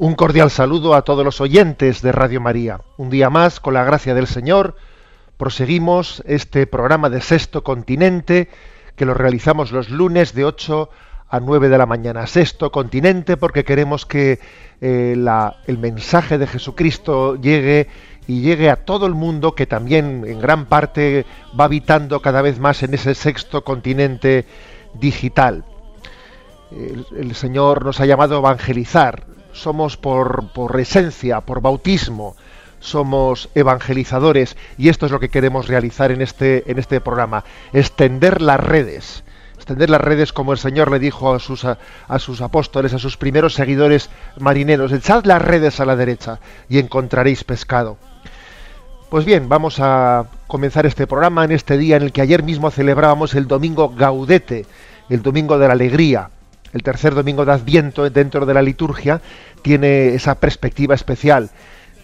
Un cordial saludo a todos los oyentes de Radio María. Un día más, con la gracia del Señor, proseguimos este programa de Sexto Continente que lo realizamos los lunes de 8 a 9 de la mañana. Sexto Continente porque queremos que eh, el mensaje de Jesucristo llegue y llegue a todo el mundo que también en gran parte va habitando cada vez más en ese sexto continente digital el Señor nos ha llamado a evangelizar. Somos por, esencia, por bautismo, somos evangelizadores y esto es lo que queremos realizar en este, en este programa, extender las redes. Extender las redes como el Señor le dijo a sus, a, a sus apóstoles, a sus primeros seguidores marineros, echad las redes a la derecha y encontraréis pescado. Pues bien, vamos a comenzar este programa en este día en el que ayer mismo celebrábamos el domingo Gaudete, el domingo de la alegría. El tercer domingo de Adviento dentro de la liturgia tiene esa perspectiva especial.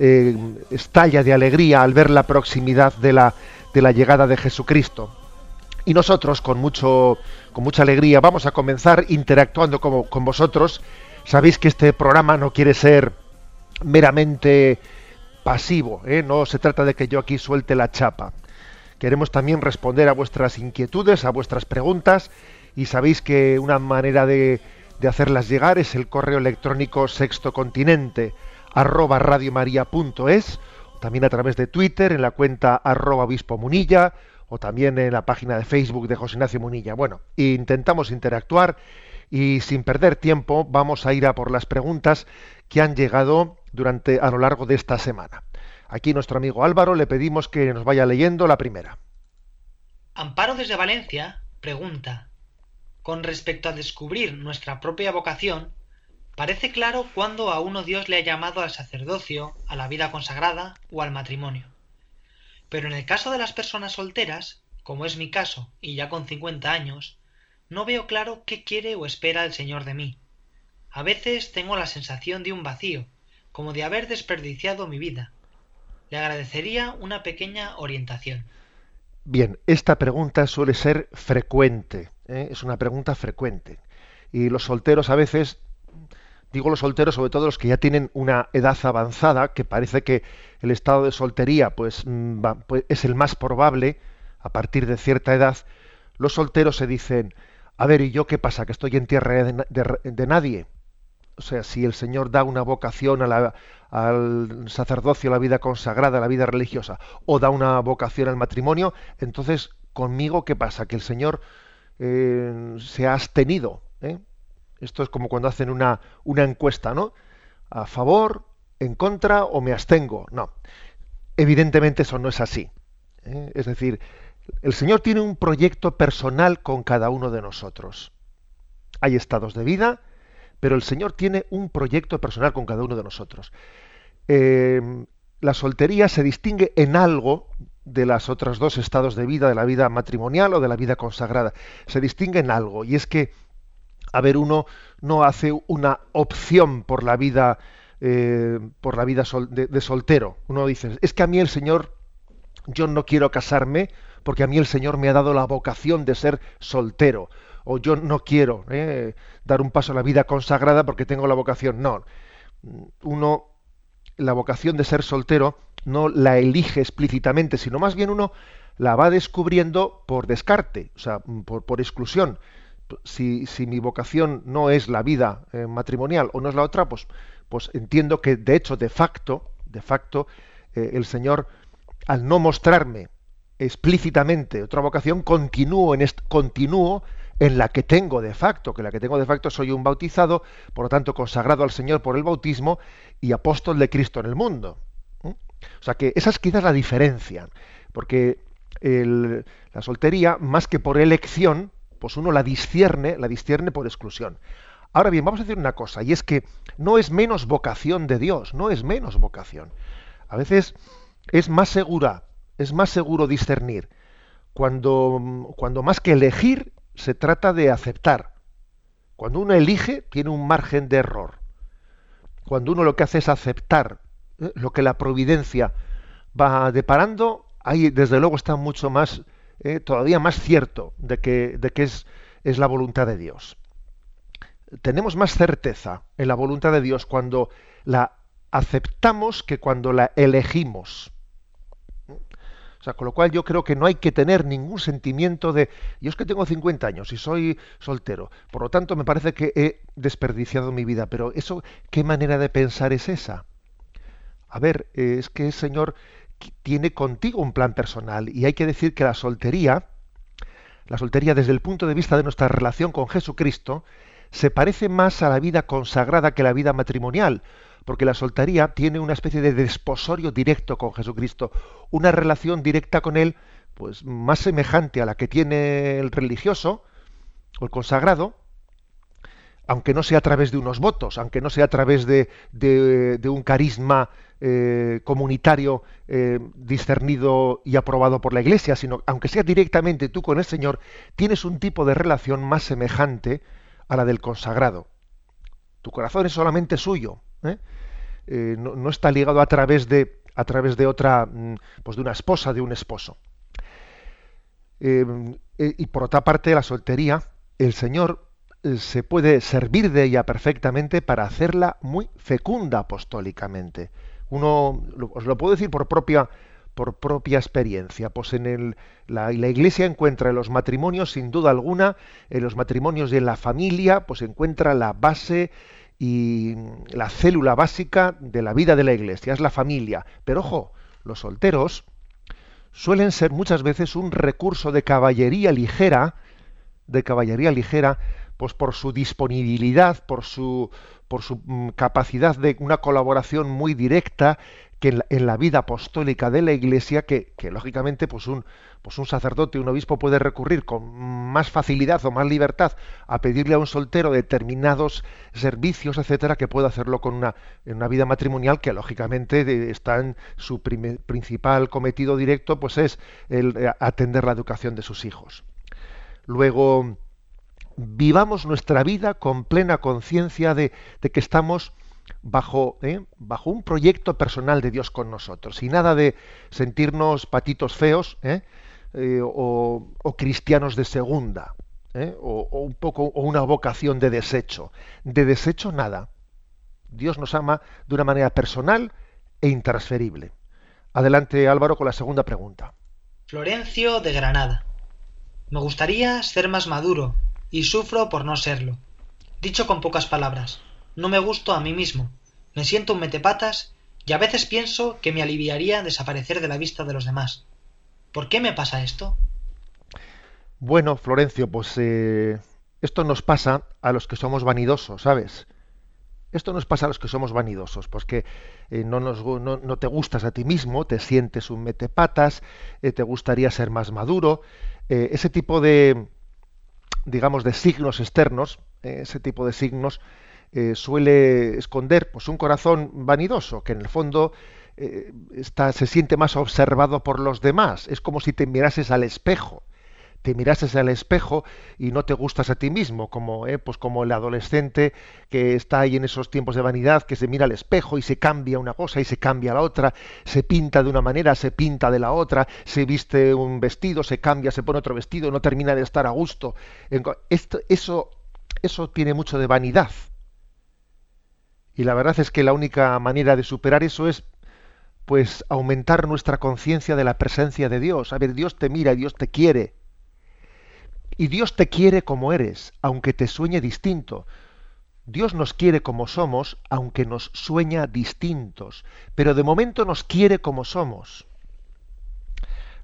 eh, estalla de alegría al ver la proximidad de la, de la llegada de Jesucristo. Y nosotros, con, mucho, con mucha alegría, vamos a comenzar interactuando como- con vosotros. Sabéis que este programa no quiere ser meramente pasivo, ¿eh? no se trata de que yo aquí suelte la chapa. Queremos también responder a vuestras inquietudes, a vuestras preguntas, y sabéis que una manera de, hacerlas llegar es el correo electrónico sextocontinente arroba radiomaria.es, también a través de Twitter en la cuenta arroba obispo munilla, o también en la página de Facebook de José Ignacio Munilla. Bueno, intentamos interactuar y sin perder tiempo vamos a ir a por las preguntas que han llegado durante a lo largo de esta semana. Aquí nuestro amigo Álvaro le pedimos que nos vaya leyendo la primera. Amparo desde Valencia pregunta, con respecto a descubrir nuestra propia vocación, parece claro cuándo a uno Dios le ha llamado al sacerdocio, a la vida consagrada o al matrimonio. Pero en el caso de las personas solteras, como es mi caso y ya con 50 años, no veo claro qué quiere o espera el Señor de mí. A veces tengo la sensación de un vacío, como de haber desperdiciado mi vida. Le agradecería una pequeña orientación. Bien, esta pregunta suele ser frecuente, ¿eh? es una pregunta frecuente. Y los solteros a veces, digo los solteros, sobre todo los que ya tienen una edad avanzada, que parece que el estado de soltería pues, mm, pues, es el más probable a partir de cierta edad, los solteros se dicen, a ver, ¿y yo qué pasa? ¿Que estoy en tierra de, na- de- de nadie? O sea, si el Señor da una vocación al sacerdocio, a la vida consagrada, a la vida religiosa, o da una vocación al matrimonio, entonces conmigo, ¿qué pasa? Que el Señor eh, se ha abstenido. ¿eh? Esto es como cuando hacen una, una encuesta, ¿no? A favor, en contra o me abstengo. No. Evidentemente eso no es así. ¿eh? Es decir, el Señor tiene un proyecto personal con cada uno de nosotros. Hay estados de vida, pero el Señor tiene un proyecto personal con cada uno de nosotros. La soltería se distingue en algo de las otras dos estados de vida, de la vida matrimonial o de la vida consagrada. Se distingue en algo, y es que, a ver, uno no hace una opción por la vida, eh, por la vida de, soltero. Uno dice, es que a mí el Señor, yo no quiero casarme porque a mí el Señor me ha dado la vocación de ser soltero. O yo no quiero eh, dar un paso a la vida consagrada porque tengo la vocación. No. Uno, la vocación de ser soltero no la elige explícitamente, sino más bien uno la va descubriendo por descarte, o sea, por, por exclusión. Si, si mi vocación no es la vida eh, matrimonial o no es la otra, pues, pues entiendo que de hecho, de facto, de facto, eh, el Señor, al no mostrarme explícitamente otra vocación, en, continúo en la que tengo de facto, que la que tengo de facto soy un bautizado, por lo tanto consagrado al Señor por el bautismo y apóstol de Cristo en el mundo. O sea que esa es quizás la diferencia, porque la soltería, más que por elección, pues uno la discierne, la discierne por exclusión. Ahora bien, vamos a decir una cosa, y es que no es menos vocación de Dios, no es menos vocación. A veces es más segura, es más seguro discernir cuando, cuando más que elegir se trata de aceptar. Cuando uno elige, tiene un margen de error. Cuando uno lo que hace es aceptar. Lo que la providencia va deparando, ahí desde luego está mucho más, ¿eh? todavía más cierto de que, de que es, es la voluntad de Dios. Tenemos más certeza en la voluntad de Dios cuando la aceptamos que cuando la elegimos. O sea, con lo cual yo creo que no hay que tener ningún sentimiento de, yo es que tengo 50 años y soy soltero, por lo tanto me parece que he desperdiciado mi vida, pero eso, ¿qué manera de pensar es esa? A ver, eh, es que el Señor tiene contigo un plan personal y hay que decir que la soltería, la soltería desde el punto de vista de nuestra relación con Jesucristo, se parece más a la vida consagrada que la vida matrimonial, porque la soltería tiene una especie de desposorio directo con Jesucristo, una relación directa con Él, pues más semejante a la que tiene el religioso o el consagrado, aunque no sea a través de unos votos, aunque no sea a través de, un carisma eh, comunitario eh, discernido y aprobado por la Iglesia, sino aunque sea directamente tú con el Señor, tienes un tipo de relación más semejante a la del consagrado. Tu corazón es solamente suyo. ¿eh? Eh, no, está ligado a través de a través de otra mm, pues de una esposa de un esposo y por otra parte la soltería el señor se puede servir de ella perfectamente para hacerla muy fecunda apostólicamente uno os lo puedo decir por propia por propia experiencia. Pues en el, la, la, Iglesia encuentra en los matrimonios, sin duda alguna, en los matrimonios y en la familia, pues encuentra la base y la célula básica de la vida de la iglesia, es la familia. Pero ojo, los solteros suelen ser muchas veces un recurso de caballería ligera, de caballería ligera, pues por su disponibilidad, por su, por su mm, capacidad de una colaboración muy directa que en la, vida apostólica de la Iglesia, que, que lógicamente pues un, pues un sacerdote, un obispo puede recurrir con más facilidad o más libertad a pedirle a un soltero determinados servicios, etcétera, que puede hacerlo con una, en una vida matrimonial que lógicamente está en su principal cometido directo, pues es el, eh, atender la educación de sus hijos. Luego, vivamos nuestra vida con plena conciencia de, que estamos bajo, ¿eh? bajo un proyecto personal de Dios con nosotros y nada de sentirnos patitos feos, ¿eh? Eh, o, cristianos de segunda, ¿eh? o, un poco o una vocación de desecho. De desecho nada. Dios nos ama de una manera personal e intransferible. Adelante Álvaro con la segunda pregunta. Florencio de Granada. Me gustaría ser más maduro y sufro por no serlo. Dicho con pocas palabras, no me gusto a mí mismo, me siento un metepatas y a veces pienso que me aliviaría desaparecer de la vista de los demás. ¿Por qué me pasa esto? Bueno, Florencio, pues eh, esto nos pasa a los que somos vanidosos, ¿sabes? Esto nos pasa a los que somos vanidosos, pues que eh, no, nos, no, te gustas a ti mismo, te sientes un metepatas, eh, te gustaría ser más maduro. ese tipo de, digamos, de signos externos, ese tipo de signos suele esconder pues, un corazón vanidoso, que en el fondo eh, está, se siente más observado por los demás. Es como si te mirases al espejo. Te mirases al espejo y no te gustas a ti mismo, como, eh, pues como el adolescente que está ahí en esos tiempos de vanidad, que se mira al espejo y se cambia una cosa y se cambia la otra, se pinta de una manera, se pinta de la otra, se viste un vestido, se cambia, se pone otro vestido, no termina de estar a gusto. Esto, eso, eso tiene mucho de vanidad. Y la verdad es que la única manera de superar eso es pues aumentar nuestra conciencia de la presencia de Dios. A ver, Dios te mira, y Dios te quiere. Y Dios te quiere como eres, aunque te sueñe distinto. Dios nos quiere como somos, aunque nos sueña distintos, pero de momento nos quiere como somos.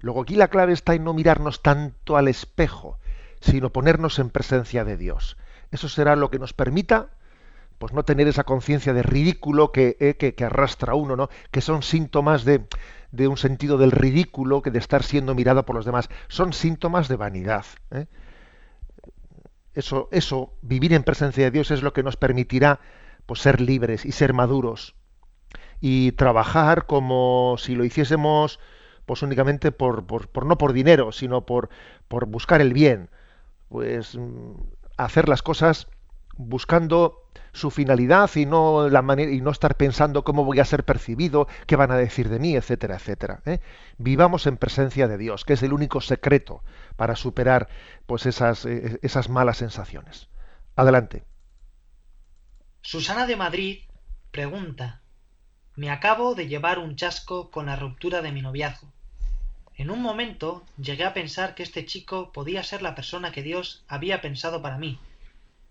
Luego aquí la clave está en no mirarnos tanto al espejo, sino ponernos en presencia de Dios. Eso será lo que nos permita pues no tener esa conciencia de ridículo que, eh, que, arrastra uno, ¿no? que son síntomas de, de, un sentido del ridículo, que de estar siendo mirado por los demás. Son síntomas de vanidad. ¿eh? Eso, eso, vivir en presencia de Dios es lo que nos permitirá pues, ser libres y ser maduros. Y trabajar como si lo hiciésemos pues únicamente por, por, por no por dinero, sino por, por buscar el bien. Pues mm, hacer las cosas buscando su finalidad y no la manera y no estar pensando cómo voy a ser percibido, qué van a decir de mí, etcétera, etcétera. ¿eh? Vivamos en presencia de Dios, que es el único secreto para superar pues esas, eh, esas malas sensaciones. Adelante. Susana de Madrid pregunta: Me acabo de llevar un chasco con la ruptura de mi noviazgo. En un momento llegué a pensar que este chico podía ser la persona que Dios había pensado para mí,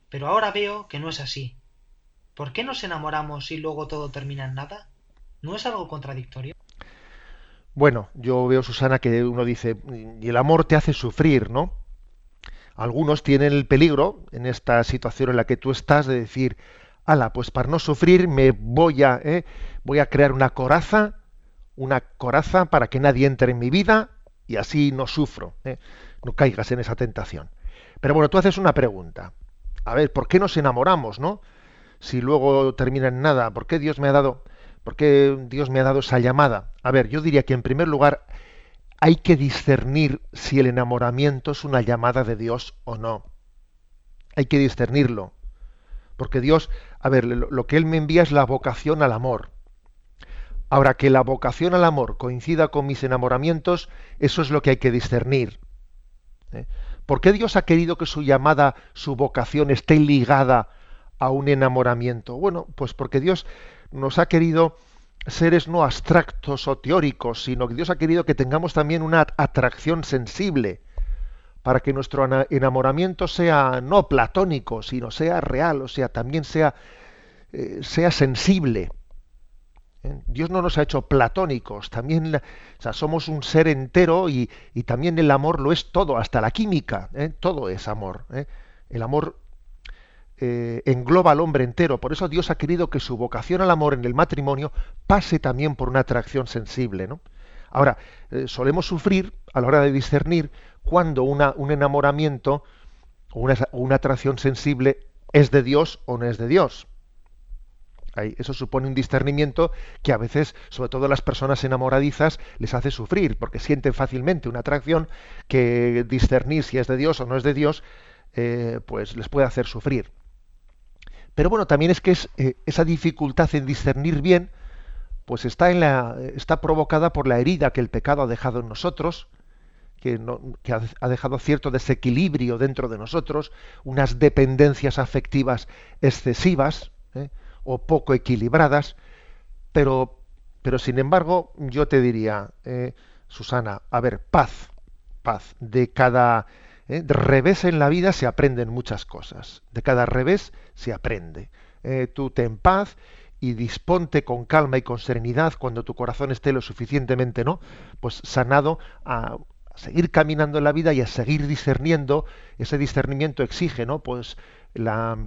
pero ahora veo que no es así. ¿Por qué nos enamoramos y luego todo termina en nada? ¿No es algo contradictorio? Bueno, yo veo, Susana, que uno dice, y el amor te hace sufrir, ¿no? Algunos tienen el peligro, en esta situación en la que tú estás, de decir, ala, pues para no sufrir me voy a, ¿eh? voy a crear una coraza, una coraza para que nadie entre en mi vida y así no sufro. ¿eh? No caigas en esa tentación. Pero bueno, tú haces una pregunta a ver, ¿por qué nos enamoramos, no? Si luego termina en nada, ¿por qué Dios me ha dado, por qué Dios me ha dado esa llamada? A ver, yo diría que en primer lugar hay que discernir si el enamoramiento es una llamada de Dios o no. Hay que discernirlo. Porque Dios, a ver, lo que Él me envía es la vocación al amor. Ahora, que la vocación al amor coincida con mis enamoramientos, eso es lo que hay que discernir. ¿eh? ¿Por qué Dios ha querido que su llamada, su vocación esté ligada a un enamoramiento? Bueno, pues porque Dios nos ha querido seres no abstractos o teóricos, sino que Dios ha querido que tengamos también una atracción sensible para que nuestro enamoramiento sea no platónico, sino sea real, o sea, también sea, eh, sea sensible. ¿eh? Dios no nos ha hecho platónicos, también somos un ser entero y, también el amor lo es todo, hasta la química, ¿eh? todo es amor. El amor engloba al hombre entero, por eso Dios ha querido que su vocación al amor en el matrimonio pase también por una atracción sensible. Ahora, solemos sufrir a la hora de discernir cuando una, un enamoramiento o una atracción sensible es de Dios o no es de Dios. Eso supone un discernimiento que a veces, sobre todo las personas enamoradizas, les hace sufrir, porque sienten fácilmente una atracción que discernir si es de Dios o no es de Dios, eh, pues les puede hacer sufrir. Pero bueno, también es que eh, esa dificultad en discernir bien, pues está, en la, está provocada por la herida que el pecado ha dejado en nosotros, que, ha, dejado cierto desequilibrio dentro de nosotros, unas dependencias afectivas excesivas, ¿eh? o poco equilibradas, pero, pero sin embargo yo te diría, eh, Susana, a ver, paz, paz, de cada revés en la vida se aprenden muchas cosas, de cada revés se aprende. Eh, tú ten paz y disponte con calma y con serenidad cuando tu corazón esté lo suficientemente, ¿no? Pues sanado a, seguir caminando en la vida y a seguir discerniendo. Ese discernimiento exige, ¿no? Pues la,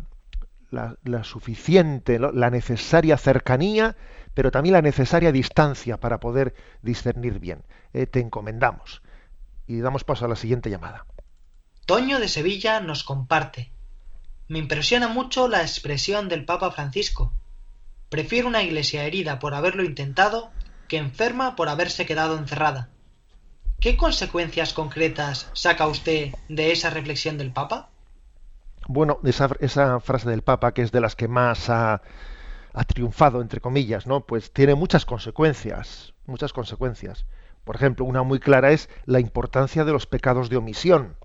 la, suficiente, la necesaria cercanía, pero también la necesaria distancia para poder discernir bien. Eh, te encomendamos. Y damos paso a la siguiente llamada. Toño de Sevilla nos comparte. Me impresiona mucho la expresión del Papa Francisco. Prefiero una iglesia herida por haberlo intentado que enferma por haberse quedado encerrada. ¿Qué consecuencias concretas saca usted de esa reflexión del Papa? Bueno, esa, frase del Papa, que es de las que más ha, ha, triunfado, entre comillas, ¿no? Pues tiene muchas consecuencias, muchas consecuencias. Por ejemplo, una muy clara es la importancia de los pecados de omisión.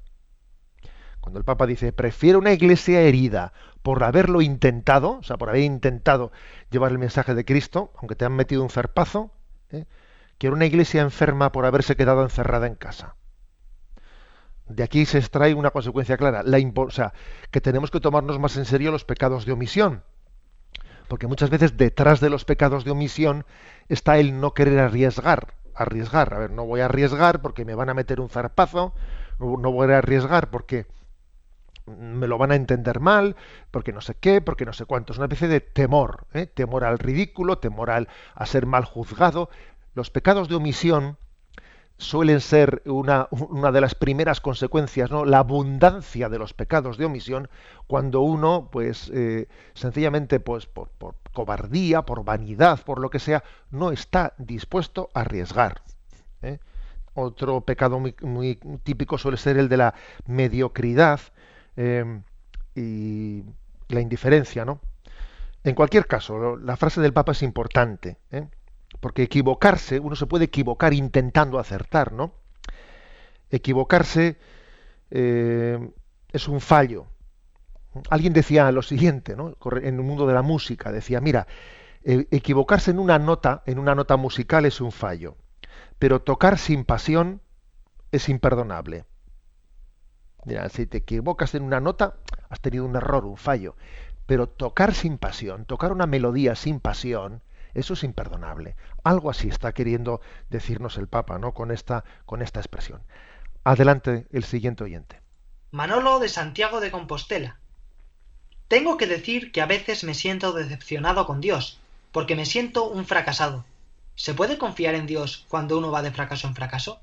Cuando el Papa dice, prefiero una iglesia herida por haberlo intentado, o sea, por haber intentado llevar el mensaje de Cristo, aunque te han metido un zarpazo, ¿eh? quiero una iglesia enferma por haberse quedado encerrada en casa. De aquí se extrae una consecuencia clara, la o sea, que tenemos que tomarnos más en serio los pecados de omisión. Porque muchas veces detrás de los pecados de omisión está el no querer arriesgar. Arriesgar, a ver, no voy a arriesgar porque me van a meter un zarpazo, no voy a arriesgar porque me lo van a entender mal, porque no sé qué, porque no sé cuánto. Es una especie de temor, ¿eh? temor al ridículo, temor al, a ser mal juzgado. Los pecados de omisión suelen ser una, una, de las primeras consecuencias, ¿no? La abundancia de los pecados de omisión cuando uno, pues, eh, sencillamente, pues, por, por, cobardía, por vanidad, por lo que sea, no está dispuesto a arriesgar. ¿eh? Otro pecado muy, muy, típico suele ser el de la mediocridad, Em, y la indiferencia, ¿no? En cualquier caso, la frase del Papa es importante, ¿eh? porque equivocarse, uno se puede equivocar intentando acertar, ¿no? Equivocarse eh, es un fallo. Alguien decía lo siguiente, ¿no? En el mundo de la música, decía, mira, e, equivocarse en una nota, en una nota musical es un fallo, pero tocar sin pasión es imperdonable. Si te equivocas en una nota, has tenido un error, un fallo. Pero tocar sin pasión, tocar una melodía sin pasión, eso es imperdonable. Algo así está queriendo decirnos el Papa, ¿no? Con esta, con esta expresión. Adelante el siguiente oyente. Manolo de Santiago de Compostela. Tengo que decir que a veces me siento decepcionado con Dios, porque me siento un fracasado. ¿Se puede confiar en Dios cuando uno va de fracaso en fracaso?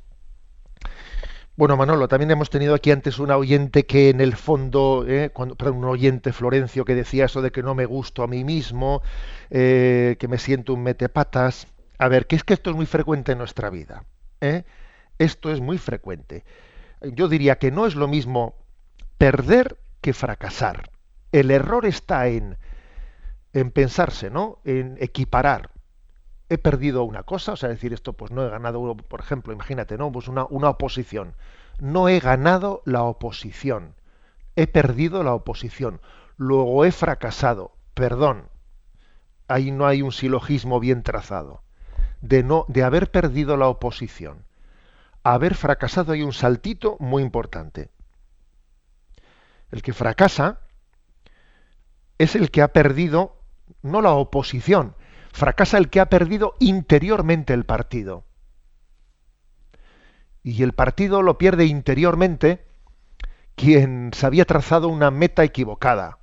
Bueno, Manolo, también hemos tenido aquí antes una oyente que en el fondo, eh, cuando, un oyente Florencio que decía eso de que no me gusto a mí mismo, eh, que me siento un metepatas. A ver, que es que esto es muy frecuente en nuestra vida. ¿eh? Esto es muy frecuente. Yo diría que no es lo mismo perder que fracasar. El error está en, en pensarse, ¿no? En equiparar he perdido una cosa, o sea, decir esto, pues no he ganado, por ejemplo, imagínate, ¿no? Pues una, una oposición. No he ganado la oposición. He perdido la oposición. Luego he fracasado. Perdón. Ahí no hay un silogismo bien trazado. De, no, de haber perdido la oposición. haber fracasado hay un saltito muy importante. El que fracasa es el que ha perdido no la oposición, fracasa el que ha perdido interiormente el partido. Y el partido lo pierde interiormente quien se había trazado una meta equivocada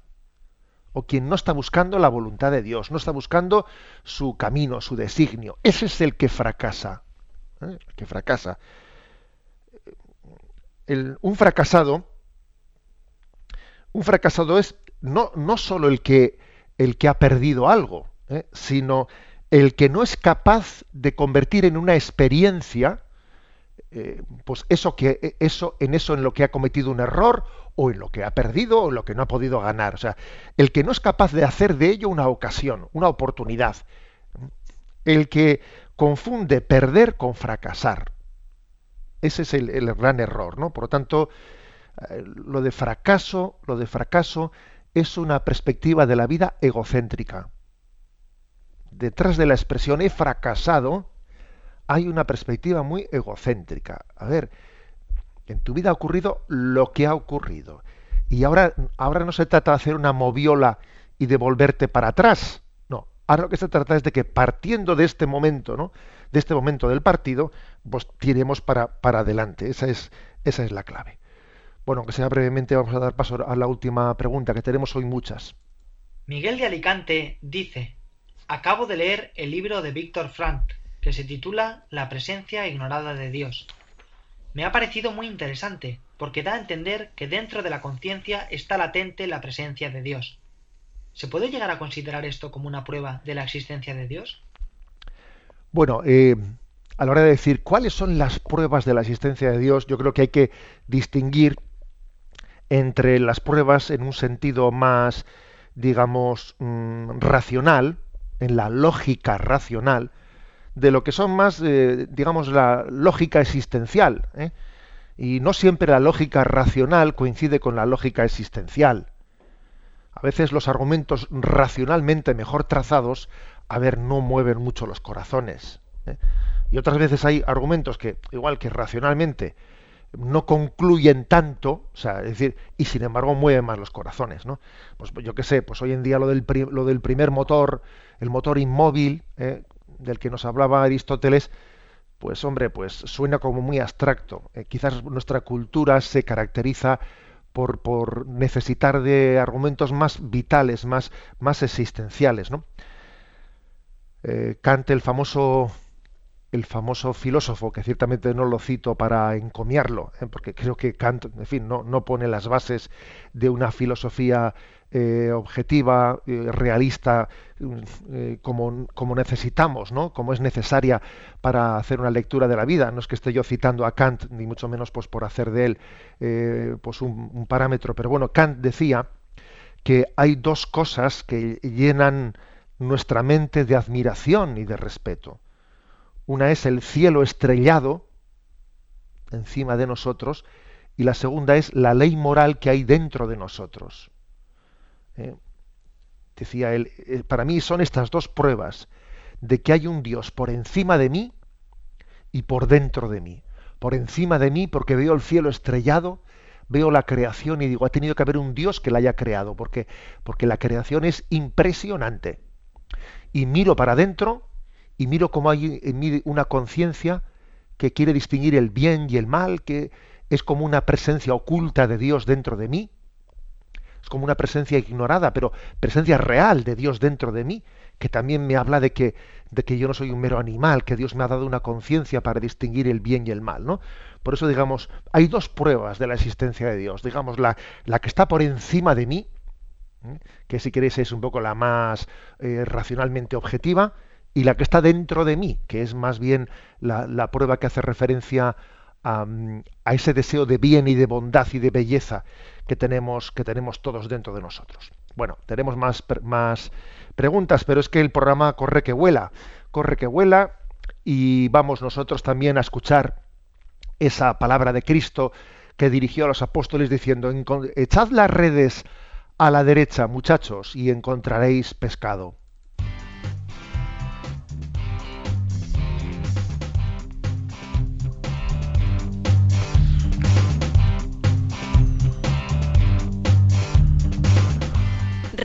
o quien no está buscando la voluntad de Dios, no está buscando su camino, su designio. Ese es el que fracasa. ¿eh? El que fracasa. un fracasado, un fracasado es no, no solo el que, el que ha perdido algo, ¿eh? sino el que no es capaz de convertir en una experiencia eh, pues eso que eso en eso en lo que ha cometido un error o en lo que ha perdido o en lo que no ha podido ganar. O sea el que no es capaz de hacer de ello una ocasión una oportunidad. El que confunde perder con fracasar. Ese es el, gran error no por lo tanto eh, lo de fracaso lo de fracaso es una perspectiva de la vida egocéntrica detrás de la expresión he fracasado, hay una perspectiva muy egocéntrica. A ver, en tu vida ha ocurrido lo que ha ocurrido. Y ahora, ahora no se trata de hacer una moviola y de volverte para atrás. No, ahora lo que se trata es de que partiendo de este momento, ¿no? De este momento del partido, pues tiremos para, para adelante. Esa es, esa es la clave. Bueno, aunque sea brevemente, vamos a dar paso a la última pregunta, que tenemos hoy muchas. Miguel de Alicante dice, Acabo de leer el libro de Víctor Frank, que se titula La presencia ignorada de Dios. Me ha parecido muy interesante, porque da a entender que dentro de la conciencia está latente la presencia de Dios. ¿Se puede llegar a considerar esto como una prueba de la existencia de Dios? Bueno, eh, a la hora de decir cuáles son las pruebas de la existencia de Dios, yo creo que hay que distinguir entre las pruebas en un sentido más, digamos, mm, racional, en la lógica racional de lo que son más, eh, digamos, la lógica existencial. ¿eh? Y no siempre la lógica racional coincide con la lógica existencial. A veces los argumentos racionalmente mejor trazados, a ver, no mueven mucho los corazones. ¿eh? Y otras veces hay argumentos que, igual que racionalmente no concluyen tanto, o sea, es decir, y sin embargo mueven más los corazones, ¿no? Pues yo qué sé, pues hoy en día lo del, lo del primer motor, el motor inmóvil, ¿eh? del que nos hablaba Aristóteles, pues hombre, pues suena como muy abstracto. Eh, quizás nuestra cultura se caracteriza por, por, necesitar de argumentos más vitales, más, más existenciales, ¿no? Eh, Kant, el famoso el famoso filósofo, que ciertamente no lo cito para encomiarlo, ¿eh? porque creo que Kant, en fin, no, no pone las bases de una filosofía eh, objetiva, eh, realista, como, como, necesitamos, ¿no? como es necesaria para hacer una lectura de la vida. No es que esté yo citando a Kant, ni mucho menos pues, por hacer de él pues un parámetro, pero bueno, Kant decía que hay dos cosas que llenan nuestra mente de admiración y de respeto una es el cielo estrellado encima de nosotros y la segunda es la ley moral que hay dentro de nosotros. ¿Eh? Decía él, eh, para mí son estas dos pruebas de que hay un Dios por encima de mí y por dentro de mí. Por encima de mí porque veo el cielo estrellado, veo la creación y digo, ha tenido que haber un Dios que la haya creado, porque, porque la creación es impresionante. Y miro para adentro y miro cómo hay en mí una conciencia que quiere distinguir el bien y el mal, que es como una presencia oculta de Dios dentro de mí, es como una presencia ignorada, pero presencia real de Dios dentro de mí, que también me habla de que, de que yo no soy un mero animal, que Dios me ha dado una conciencia para distinguir el bien y el mal, ¿no? Por eso, digamos, hay dos pruebas de la existencia de Dios. Digamos, la, la que está por encima de mí, ¿eh? que si queréis es un poco la más eh, racionalmente objetiva, y la que está dentro de mí, que es más bien la, prueba que hace referencia a, ese deseo de bien y de bondad y de belleza que tenemos, que tenemos todos dentro de nosotros. Bueno, tenemos más, más preguntas, pero es que el programa corre que vuela, corre que vuela y vamos nosotros también a escuchar esa palabra de Cristo que dirigió a los apóstoles diciendo, echad las redes a la derecha, muchachos, y encontraréis pescado.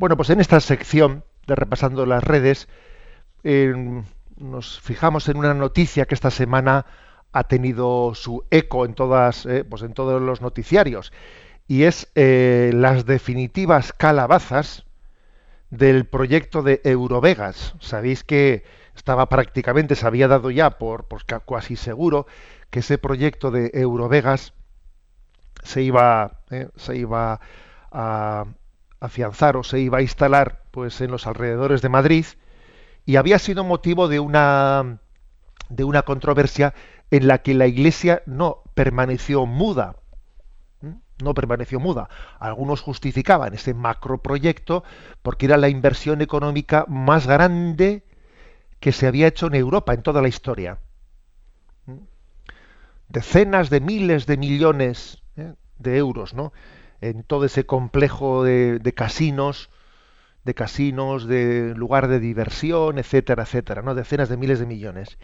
Bueno, pues en esta sección de repasando las redes nos fijamos en una noticia que esta semana ha tenido su eco en todas, eh, pues en todos los noticiarios y es eh, las definitivas calabazas del proyecto de Eurovegas. Sabéis que estaba prácticamente, se había dado ya por, por casi seguro que ese proyecto de Eurovegas se iba, eh, se iba a, afianzar o se iba a instalar pues en los alrededores de Madrid y había sido motivo de una de una controversia en la que la Iglesia no permaneció muda no permaneció muda. Algunos justificaban ese macroproyecto porque era la inversión económica más grande que se había hecho en Europa en toda la historia. Decenas de miles de millones ¿eh? de euros, ¿no? En todo ese complejo de, casinos, de casinos, de lugar de diversión, etcétera, etcétera, ¿no? Decenas de miles de millones.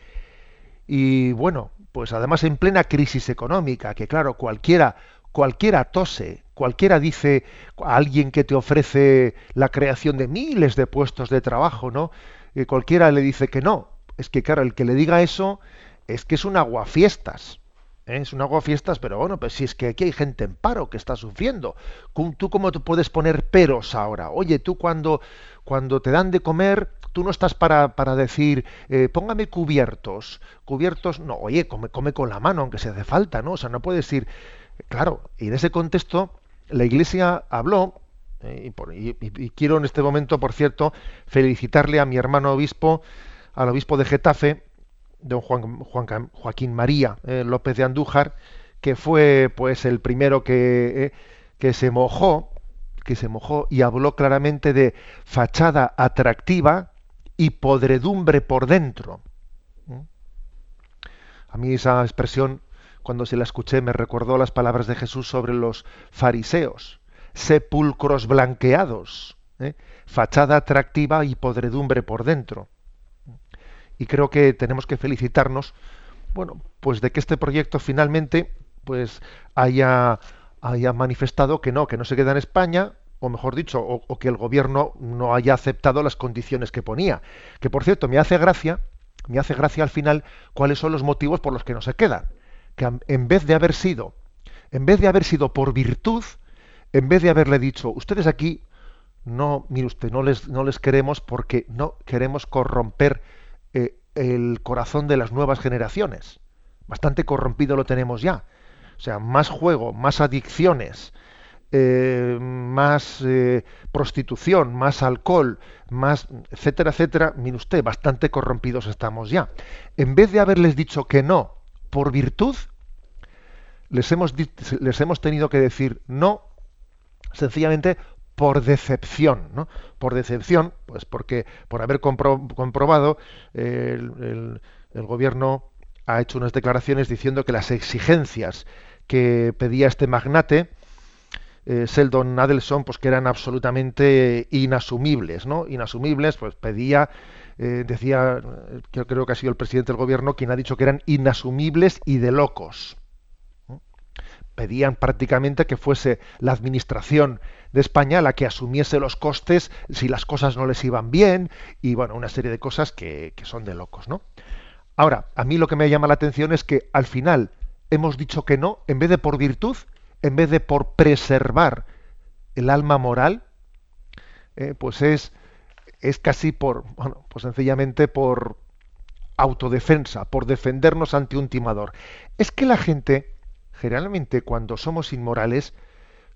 Y bueno, pues además en plena crisis económica, que claro, cualquiera, cualquiera tose, cualquiera dice a alguien que te ofrece la creación de miles de puestos de trabajo, ¿no? Y cualquiera le dice que no. Es que claro, el que le diga eso es que es un aguafiestas. Es un agua fiestas, pero bueno, pues si es que aquí hay gente en paro que está sufriendo. ¿Tú cómo te puedes poner peros ahora? Oye, tú cuando, cuando te dan de comer, tú no estás para, para decir, eh, póngame cubiertos. Cubiertos, no, oye, come, come con la mano, aunque se hace falta, ¿no? O sea, no puedes decir, claro, y en ese contexto la Iglesia habló ¿eh? y, quiero en este momento, por cierto, felicitarle a mi hermano obispo, al obispo de Getafe, don Juan, Joaquín María eh, López de Andújar, que fue pues el primero que, eh, que se mojó, que se mojó y habló claramente de fachada atractiva y podredumbre por dentro. A mí esa expresión, cuando se la escuché, me recordó las palabras de Jesús sobre los fariseos sepulcros blanqueados, ¿eh? fachada atractiva y podredumbre por dentro. Y creo que tenemos que felicitarnos, bueno, pues de que este proyecto finalmente, pues haya, haya manifestado que no, que no se queda en España, o mejor dicho, o, que el gobierno no haya aceptado las condiciones que ponía. Que por cierto, me hace gracia, me hace gracia al final cuáles son los motivos por los que no se quedan. Que en vez de haber sido, en vez de haber sido por virtud, en vez de haberle dicho, ustedes aquí, no, mire usted, no les, no les queremos porque no queremos corromper eh, el corazón de las nuevas generaciones. Bastante corrompido lo tenemos ya. O sea, más juego, más adicciones, eh, más eh, prostitución, más alcohol, más, etcétera, etcétera. Mire usted, bastante corrompidos estamos ya. En vez de haberles dicho que no por virtud, les hemos, les hemos tenido que decir no sencillamente por decepción, ¿no? Por decepción, pues porque por haber comprobado el, gobierno ha hecho unas declaraciones diciendo que las exigencias que pedía este magnate, eh, Seldon Adelson, pues que eran absolutamente inasumibles, ¿no? Inasumibles, pues pedía, eh, decía, yo creo que ha sido el presidente del gobierno quien ha dicho que eran inasumibles y de locos pedían prácticamente que fuese la administración de España la que asumiese los costes si las cosas no les iban bien y bueno, una serie de cosas que, son de locos, ¿no? Ahora, a mí lo que me llama la atención es que al final hemos dicho que no, en vez de por virtud, en vez de por preservar el alma moral, eh, pues es, es casi por, bueno, pues sencillamente por autodefensa, por defendernos ante un timador. Es que la gente, generalmente cuando somos inmorales,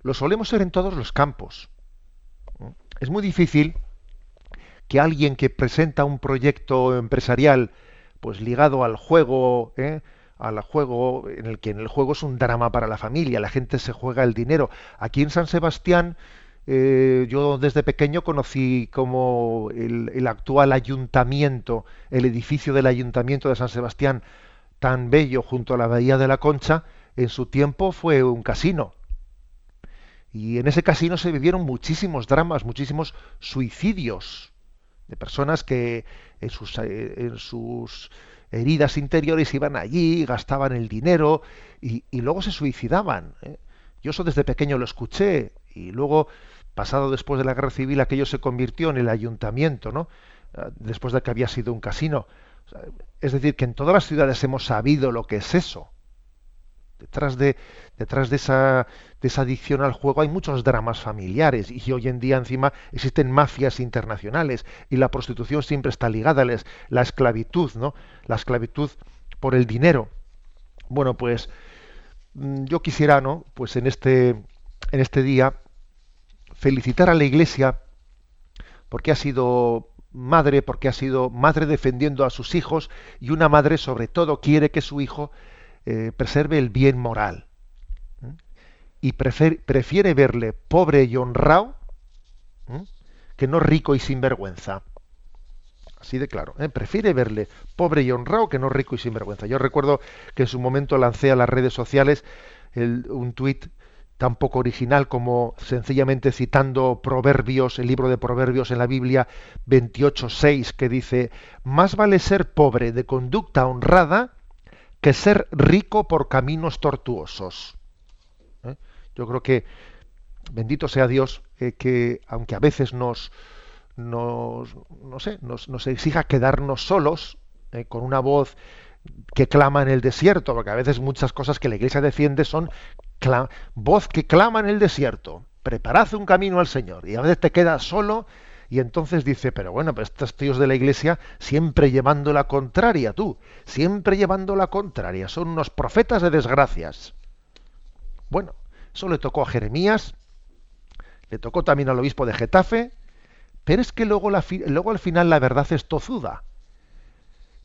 lo solemos ser en todos los campos. Es muy difícil que alguien que presenta un proyecto empresarial pues ligado al juego, ¿eh? al juego en el que en el juego es un drama para la familia, la gente se juega el dinero. Aquí en San Sebastián eh, yo desde pequeño conocí como el, el, actual ayuntamiento, el edificio del ayuntamiento de San Sebastián, tan bello junto a la bahía de la Concha, en su tiempo fue un casino. Y en ese casino se vivieron muchísimos dramas, muchísimos suicidios de personas que en sus, eh, en sus heridas interiores iban allí, gastaban el dinero y, luego se suicidaban. ¿eh? Yo eso desde pequeño lo escuché y luego, pasado después de la guerra civil, aquello se convirtió en el ayuntamiento, ¿no? Ah, después de que había sido un casino. Es decir, que en todas las ciudades hemos sabido lo que es eso. Detrás de, detrás de esa, esa adicción al juego hay muchos dramas familiares y hoy en día encima existen mafias internacionales y la prostitución siempre está ligada a la esclavitud, ¿no? La esclavitud por el dinero. Bueno, pues mm, yo quisiera, ¿no? Pues en este, en este día felicitar a la Iglesia porque ha sido madre, porque ha sido madre defendiendo a sus hijos y una madre sobre todo quiere que su hijo eh, preserve el bien moral y prefiere verle pobre y honrado que no rico y sinvergüenza. Así de claro. ¿eh? Prefiere verle pobre y honrado que no rico y sinvergüenza. Yo recuerdo que en su momento lancé a las redes sociales un tuit tan poco original como sencillamente citando Proverbios, el libro de Proverbios en la Biblia 28.6, que dice, más vale ser pobre de conducta honrada que ser rico por caminos tortuosos. ¿Eh? Yo creo que, bendito sea Dios, que aunque a veces nos, nos, no sé, nos, nos exija quedarnos solos, eh, con una voz que clama en el desierto, porque a veces muchas cosas que la Iglesia defiende son voz que clama en el desierto. Preparad un camino al Señor. Y a veces te quedas solo y entonces dice, pero bueno, pues estos tíos de la iglesia siempre llevando la contraria, tú, siempre llevando la contraria, son unos profetas de desgracias. Bueno, eso le tocó a Jeremías, le tocó también al obispo de Getafe, pero es que luego, luego al final la verdad es tozuda.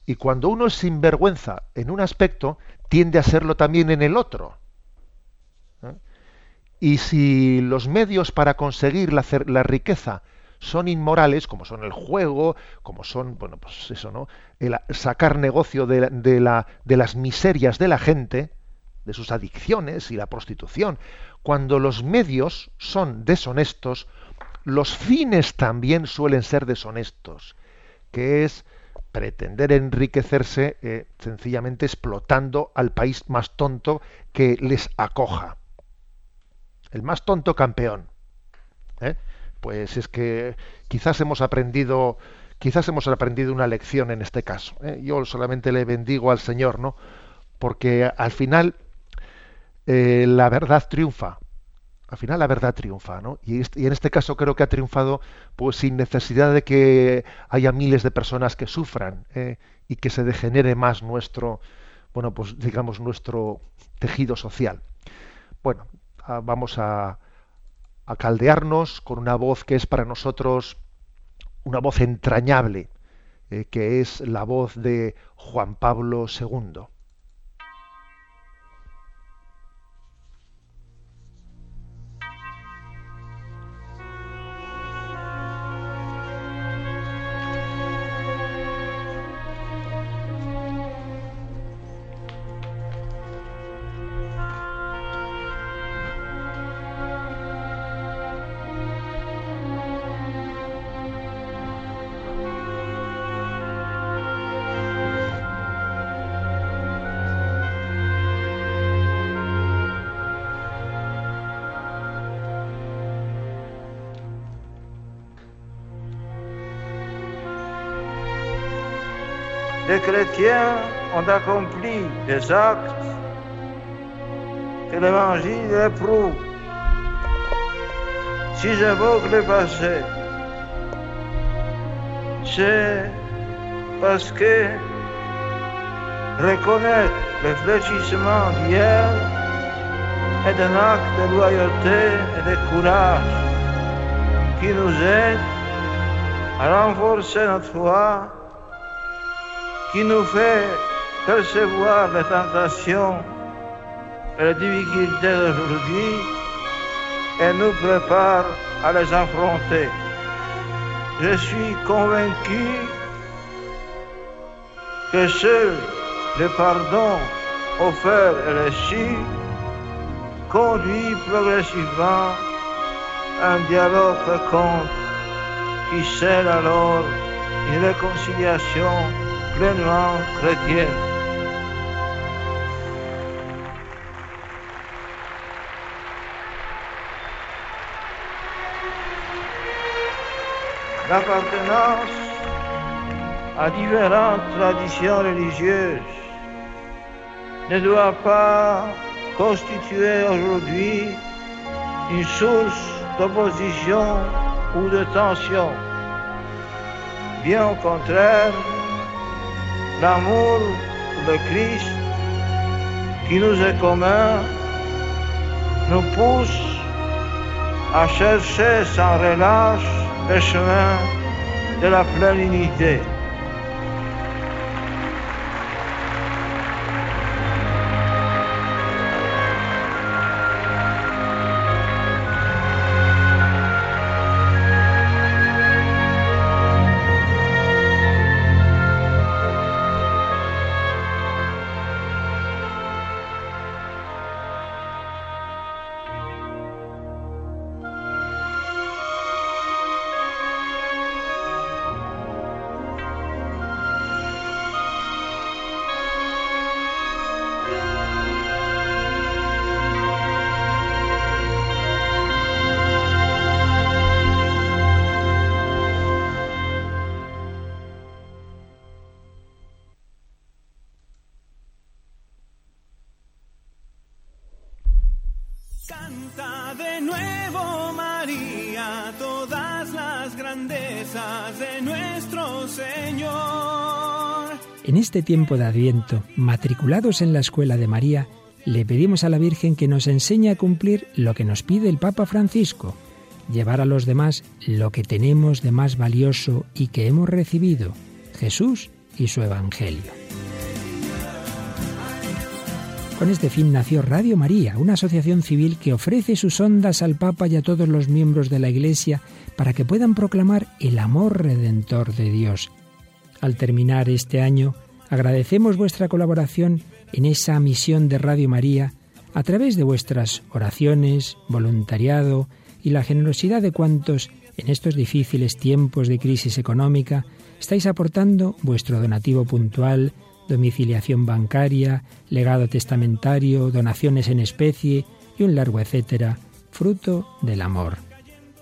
Y cuando uno es sinvergüenza en un aspecto, tiende a serlo también en el otro. ¿eh? Y si los medios para conseguir la, la, riqueza son inmorales, como son el juego, como son, bueno, pues eso, ¿no? El sacar negocio de, de, la, de las miserias de la gente, de sus adicciones y la prostitución, cuando los medios son deshonestos, los fines también suelen ser deshonestos, que es pretender enriquecerse eh, sencillamente explotando al país más tonto que les acoja. El más tonto campeón. ¿eh? Pues es que quizás hemos aprendido, quizás hemos aprendido una lección en este caso. ¿eh? Yo solamente le bendigo al Señor, ¿no? Porque al final la verdad triunfa al final la verdad triunfa, ¿no? Y, en este caso creo que ha triunfado pues sin necesidad de que haya miles de personas que sufran ¿eh? y que se degenere más nuestro, bueno, pues digamos nuestro tejido social. Bueno, ah, vamos a, a caldearnos con una voz que es para nosotros una voz entrañable, eh, que es la voz de Juan Pablo II. Ont accompli des actes que l'Évangile éprouve. Si j'évoque le passé, c'est parce que reconnaître le fléchissement d'hier est un acte de loyauté et de courage qui nous aide à renforcer notre foi qui nous fait percevoir les tentations et les difficultés d'aujourd'hui et nous prépare à les affronter. Je suis convaincu que seul le pardon offert et reçu conduit progressivement un dialogue fécond qui scelle alors une réconciliation pleinement chrétienne. L'appartenance à différentes traditions religieuses ne doit pas constituer aujourd'hui une source d'opposition ou de tension. Bien au contraire, l'amour pour le Christ qui nous est commun nous pousse à chercher sans relâche le chemin de la pleine unité. En este tiempo de Adviento, matriculados en la Escuela de María, le pedimos a la Virgen que nos enseñe a cumplir lo que nos pide el Papa Francisco, llevar a los demás lo que tenemos de más valioso y que hemos recibido, Jesús y su Evangelio. Con este fin nació Radio María, una asociación civil que ofrece sus ondas al Papa y a todos los miembros de la Iglesia para que puedan proclamar el amor redentor de Dios. Al terminar este año, agradecemos vuestra colaboración en esa misión de Radio María a través de vuestras oraciones, voluntariado y la generosidad de cuantos en estos difíciles tiempos de crisis económica estáis aportando vuestro donativo puntual, domiciliación bancaria, legado testamentario, donaciones en especie y un largo etcétera, fruto del amor.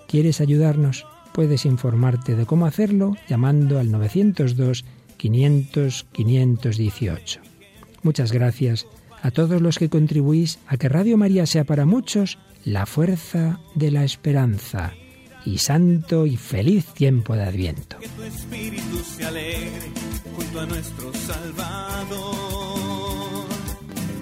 ¿Quieres ayudarnos? Puedes informarte de cómo hacerlo llamando al 902 500 518. Muchas gracias a todos los que contribuís a que Radio María sea para muchos la fuerza de la esperanza y santo y feliz tiempo de Adviento. Que tu espíritu se alegre junto a nuestro Salvador.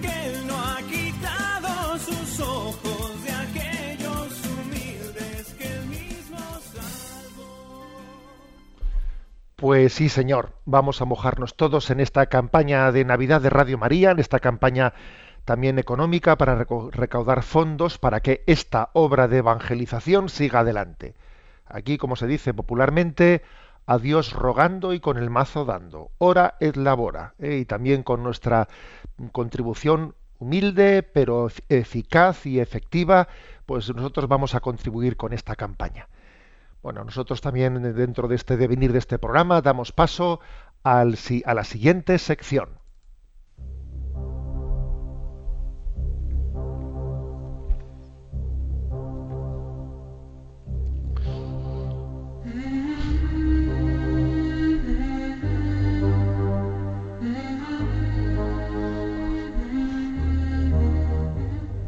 Que Él no ha quitado sus ojos de aquellos humildes que Él mismo salvó. Pues sí, señor, vamos a mojarnos todos en esta campaña de Navidad de Radio María, en esta campaña también económica para recaudar fondos para que esta obra de evangelización siga adelante. Aquí, como se dice popularmente, a Dios rogando y con el mazo dando. Ora et labora. ¿eh? Y también con nuestra contribución humilde, pero ef- eficaz y efectiva, pues nosotros vamos a contribuir con esta campaña. Bueno, nosotros también dentro de este devenir de este programa damos paso al, a la siguiente sección.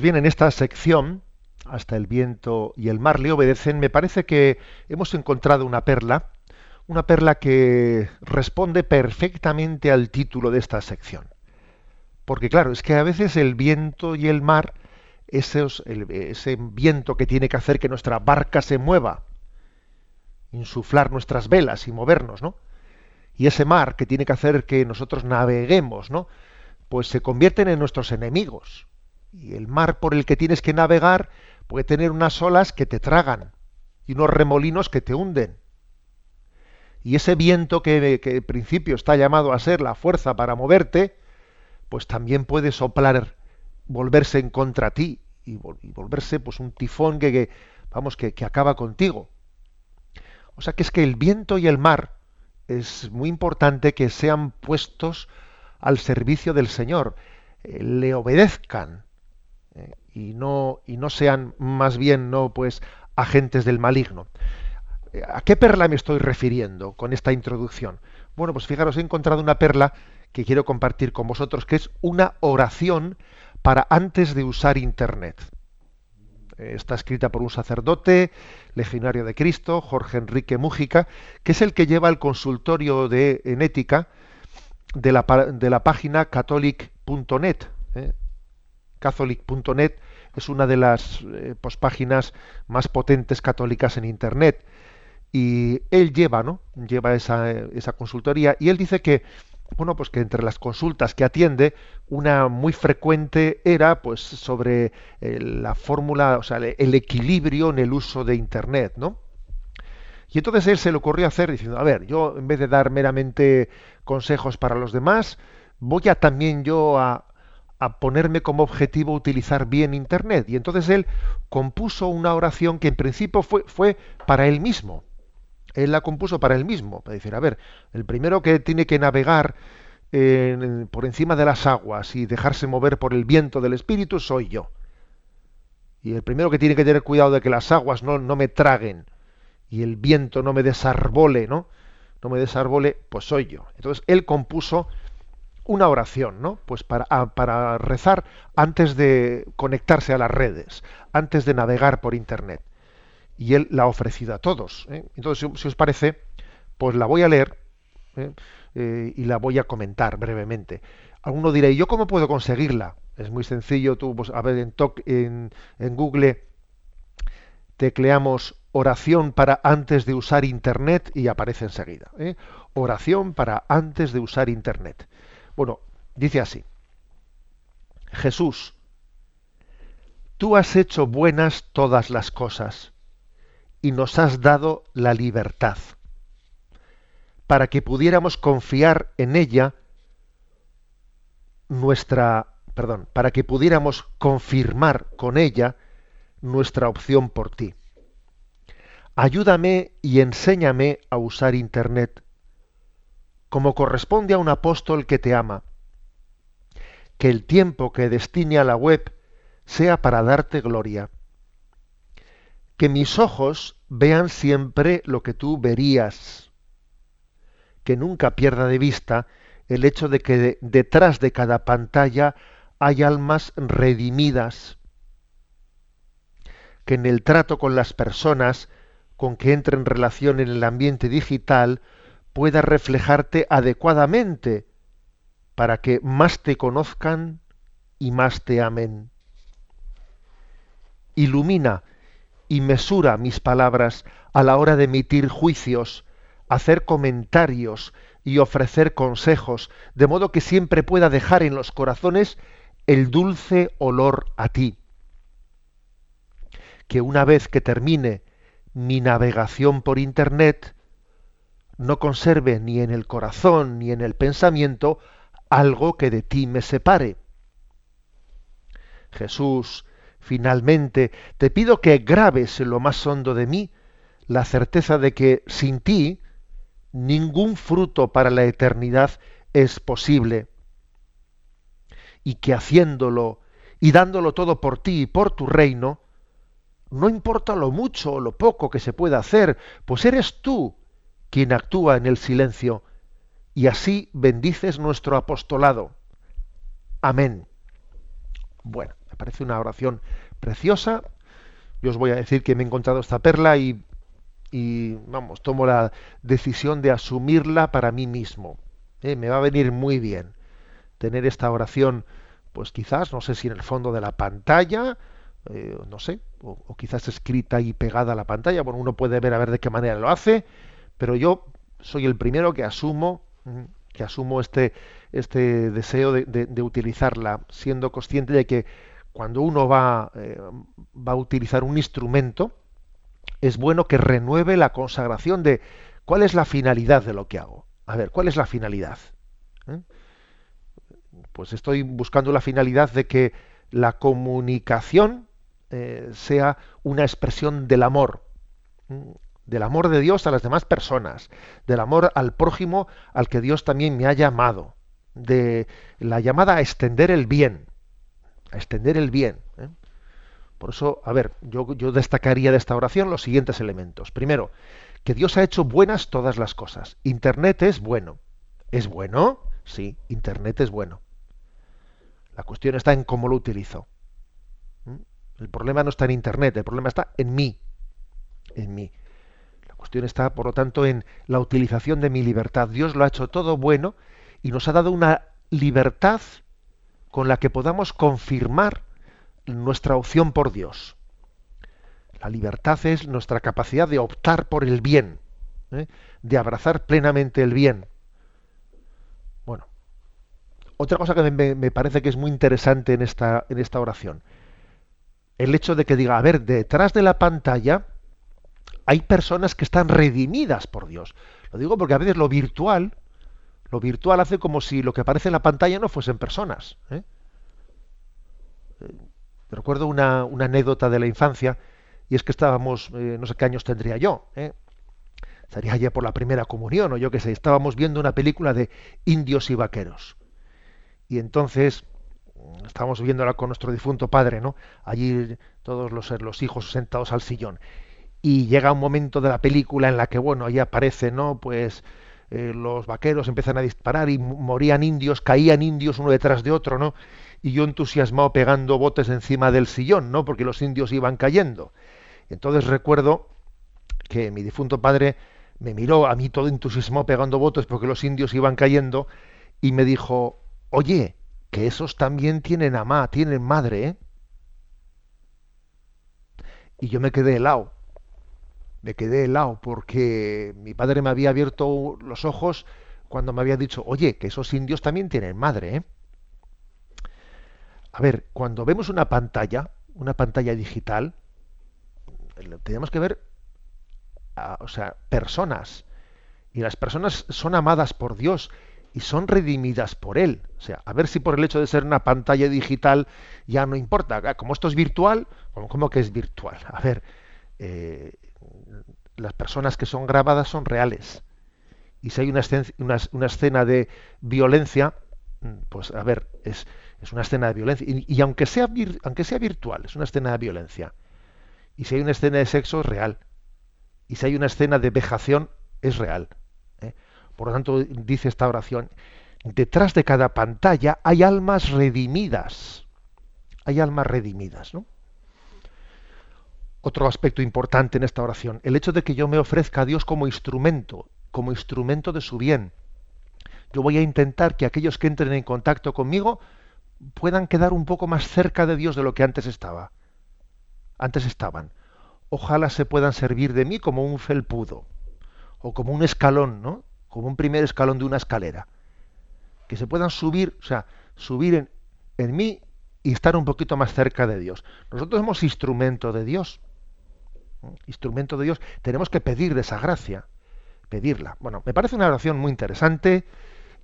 Bien, en esta sección, hasta el viento y el mar le obedecen, me parece que hemos encontrado una perla, una perla que responde perfectamente al título de esta sección. Porque claro, es que a veces el viento y el mar, ese viento que tiene que hacer que nuestra barca se mueva, insuflar nuestras velas y movernos, ¿no? Y ese mar que tiene que hacer que nosotros naveguemos, ¿no? Pues se convierten en nuestros enemigos. Y el mar por el que tienes que navegar puede tener unas olas que te tragan y unos remolinos que te hunden. Y ese viento que, en principio está llamado a ser la fuerza para moverte, pues también puede soplar, volverse en contra ti y, y volverse pues un tifón que, que, vamos que, que acaba contigo. O sea que es que el viento y el mar es muy importante que sean puestos al servicio del Señor, eh, le obedezcan y no y no sean más bien no pues agentes del maligno. Eh, ¿A qué perla me estoy refiriendo con esta introducción? Bueno, pues fijaros, he encontrado una perla que quiero compartir con vosotros, que es una oración para antes de usar Internet. Eh, Está escrita por un sacerdote, legionario de Cristo, Jorge Enrique Mújica, que es el que lleva el consultorio de, en ética de la, de la página catholic.net. ¿eh? Catholic.net es una de las eh, páginas más potentes católicas en Internet. Y él lleva, ¿no? Lleva esa, eh, esa consultoría y él dice que, bueno, pues que entre las consultas que atiende, una muy frecuente era, pues, sobre eh, la fórmula, o sea, el el equilibrio en el uso de Internet, ¿no? Y entonces él se le ocurrió hacer diciendo, a ver, yo en vez de dar meramente consejos para los demás, voy a también yo a, a ponerme como objetivo utilizar bien Internet. Y entonces él compuso una oración que en principio fue, fue para él mismo. Él la compuso para él mismo, para decir, a ver, el primero que tiene que navegar por encima de las aguas y dejarse mover por el viento del Espíritu soy yo. Y el primero que tiene que tener cuidado de que las aguas no, no me traguen y el viento no me desarbole, ¿no? No me desarbole, pues soy yo. Entonces él compuso una oración, ¿no? Pues para, para rezar antes de conectarse a las redes, antes de navegar por internet. Y él la ha ofrecido a todos. ¿eh? Entonces, si, os parece, pues la voy a leer ¿eh? Eh, y la voy a comentar brevemente. Alguno dirá, ¿y yo cómo puedo conseguirla? Es muy sencillo, tú, pues, a ver, en, en Google tecleamos oración para antes de usar Internet y aparece enseguida. Oración para antes de usar Internet. Bueno, dice así. Jesús, tú has hecho buenas todas las cosas y nos has dado la libertad para que pudiéramos confiar en ella nuestra, perdón, para que pudiéramos confirmar con ella nuestra opción por ti. Ayúdame y enséñame a usar Internet como corresponde a un apóstol que te ama. Que el tiempo que destine a la web sea para darte gloria. Que mis ojos vean siempre lo que tú verías. Que nunca pierda de vista el hecho de que detrás de cada pantalla hay almas redimidas. Que en el trato con las personas con que entre en relación en el ambiente digital pueda reflejarte adecuadamente para que más te conozcan y más te amen. Ilumina y mesura mis palabras a la hora de emitir juicios, hacer comentarios y ofrecer consejos, de modo que siempre pueda dejar en los corazones el dulce olor a ti. Que una vez que termine mi navegación por Internet, no conserve ni en el corazón ni en el pensamiento algo que de ti me separe. Jesús, finalmente, te pido que grabes en lo más hondo de mí la certeza de que sin ti ningún fruto para la eternidad es posible y que haciéndolo y dándolo todo por ti y por tu reino, no importa lo mucho o lo poco que se pueda hacer, pues eres tú quien actúa en el silencio, y así bendices nuestro apostolado. Amén. Bueno, me parece una oración preciosa. Yo os voy a decir que me he encontrado esta perla y, vamos, tomo la decisión de asumirla para mí mismo. Eh, me va a venir muy bien tener esta oración, pues quizás, no sé si en el fondo de la pantalla, eh, no sé, o, quizás escrita y pegada a la pantalla. Bueno, uno puede ver a ver de qué manera lo hace pero yo soy el primero que asumo que asumo este, este deseo de, utilizarla, siendo consciente de que cuando uno va, eh, va a utilizar un instrumento, es bueno que renueve la consagración de cuál es la finalidad de lo que hago. A ver, ¿cuál es la finalidad? ¿Eh? Pues estoy buscando la finalidad de que la comunicación eh, sea una expresión del amor del amor de Dios a las demás personas, del amor al prójimo al que Dios también me ha llamado, de la llamada a extender el bien, a extender el bien. ¿eh? Por eso, a ver, yo, yo destacaría de esta oración los siguientes elementos. Primero, que Dios ha hecho buenas todas las cosas. Internet es bueno. ¿Es bueno? Sí, Internet es bueno. La cuestión está en cómo lo utilizo. ¿Mm? El problema no está en Internet, el problema está en mí. En mí cuestión está, por lo tanto, en la utilización de mi libertad. Dios lo ha hecho todo bueno y nos ha dado una libertad con la que podamos confirmar nuestra opción por Dios. La libertad es nuestra capacidad de optar por el bien, ¿eh? de abrazar plenamente el bien. Bueno, otra cosa que me, parece que es muy interesante en esta, en esta oración, el hecho de que diga, a ver, detrás de la pantalla, hay personas que están redimidas por Dios. Lo digo porque a veces lo virtual, lo virtual hace como si lo que aparece en la pantalla no fuesen personas. ¿eh? Eh, recuerdo una, anécdota de la infancia, y es que estábamos, eh, no sé qué años tendría yo, ¿eh? estaría allá por la primera comunión, o yo qué sé, estábamos viendo una película de indios y vaqueros. Y entonces estábamos viéndola con nuestro difunto padre, ¿no? Allí todos los hijos sentados al sillón. Y llega un momento de la película en la que, bueno, ahí aparece, ¿no? Pues eh, los vaqueros empiezan a disparar y morían indios, caían indios uno detrás de otro, ¿no? Y yo entusiasmado pegando botes encima del sillón, ¿no? Porque los indios iban cayendo. Entonces recuerdo que mi difunto padre me miró a mí todo entusiasmado pegando botes porque los indios iban cayendo y me dijo, oye, que esos también tienen amá, tienen madre, ¿eh? Y yo me quedé helado, me quedé helado porque mi padre me había abierto los ojos cuando me había dicho, oye, que esos indios también tienen madre, ¿eh? A ver, cuando vemos una pantalla, una pantalla digital, tenemos que ver, o sea, personas. Y las personas son amadas por Dios y son redimidas por Él. O sea, a ver si por el hecho de ser una pantalla digital ya no importa. Como esto es virtual, ¿cómo que es virtual? A ver, eh, las personas que son grabadas son reales. Y si hay una, una, escena de violencia, mm, pues a ver, es, es una escena de violencia. Y, aunque, sea aunque sea virtual, es una escena de violencia. Y si hay una escena de sexo, es real. Y si hay una escena de vejación, es real. Por lo tanto, dice esta oración, detrás de cada pantalla hay almas redimidas. Hay almas redimidas, ¿no? Otro aspecto importante en esta oración, el hecho de que yo me ofrezca a Dios como instrumento, como instrumento de su bien. Yo voy a intentar que aquellos que entren en contacto conmigo puedan quedar un poco más cerca de Dios de lo que antes estaba. Antes estaban. Ojalá se puedan servir de mí como un felpudo o como un escalón, ¿no? como un primer escalón de una escalera. Que se puedan subir, o sea, subir en, en mí y estar un poquito más cerca de Dios. Nosotros somos instrumento de Dios. Instrumento de Dios. Tenemos que pedir esa gracia. Pedirla. Bueno, me parece una oración muy interesante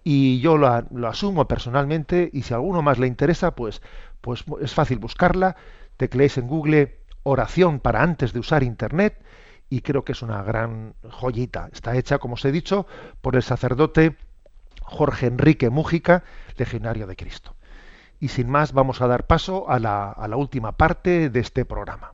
y yo lo, lo, asumo personalmente y si a alguno más le interesa, pues, pues es fácil buscarla. Tecleéis en Google oración para antes de usar Internet y creo que es una gran joyita. Está hecha, como os he dicho, por el sacerdote Jorge Enrique Mújica, legionario de Cristo. Y sin más, vamos a dar paso a la, a la última parte de este programa.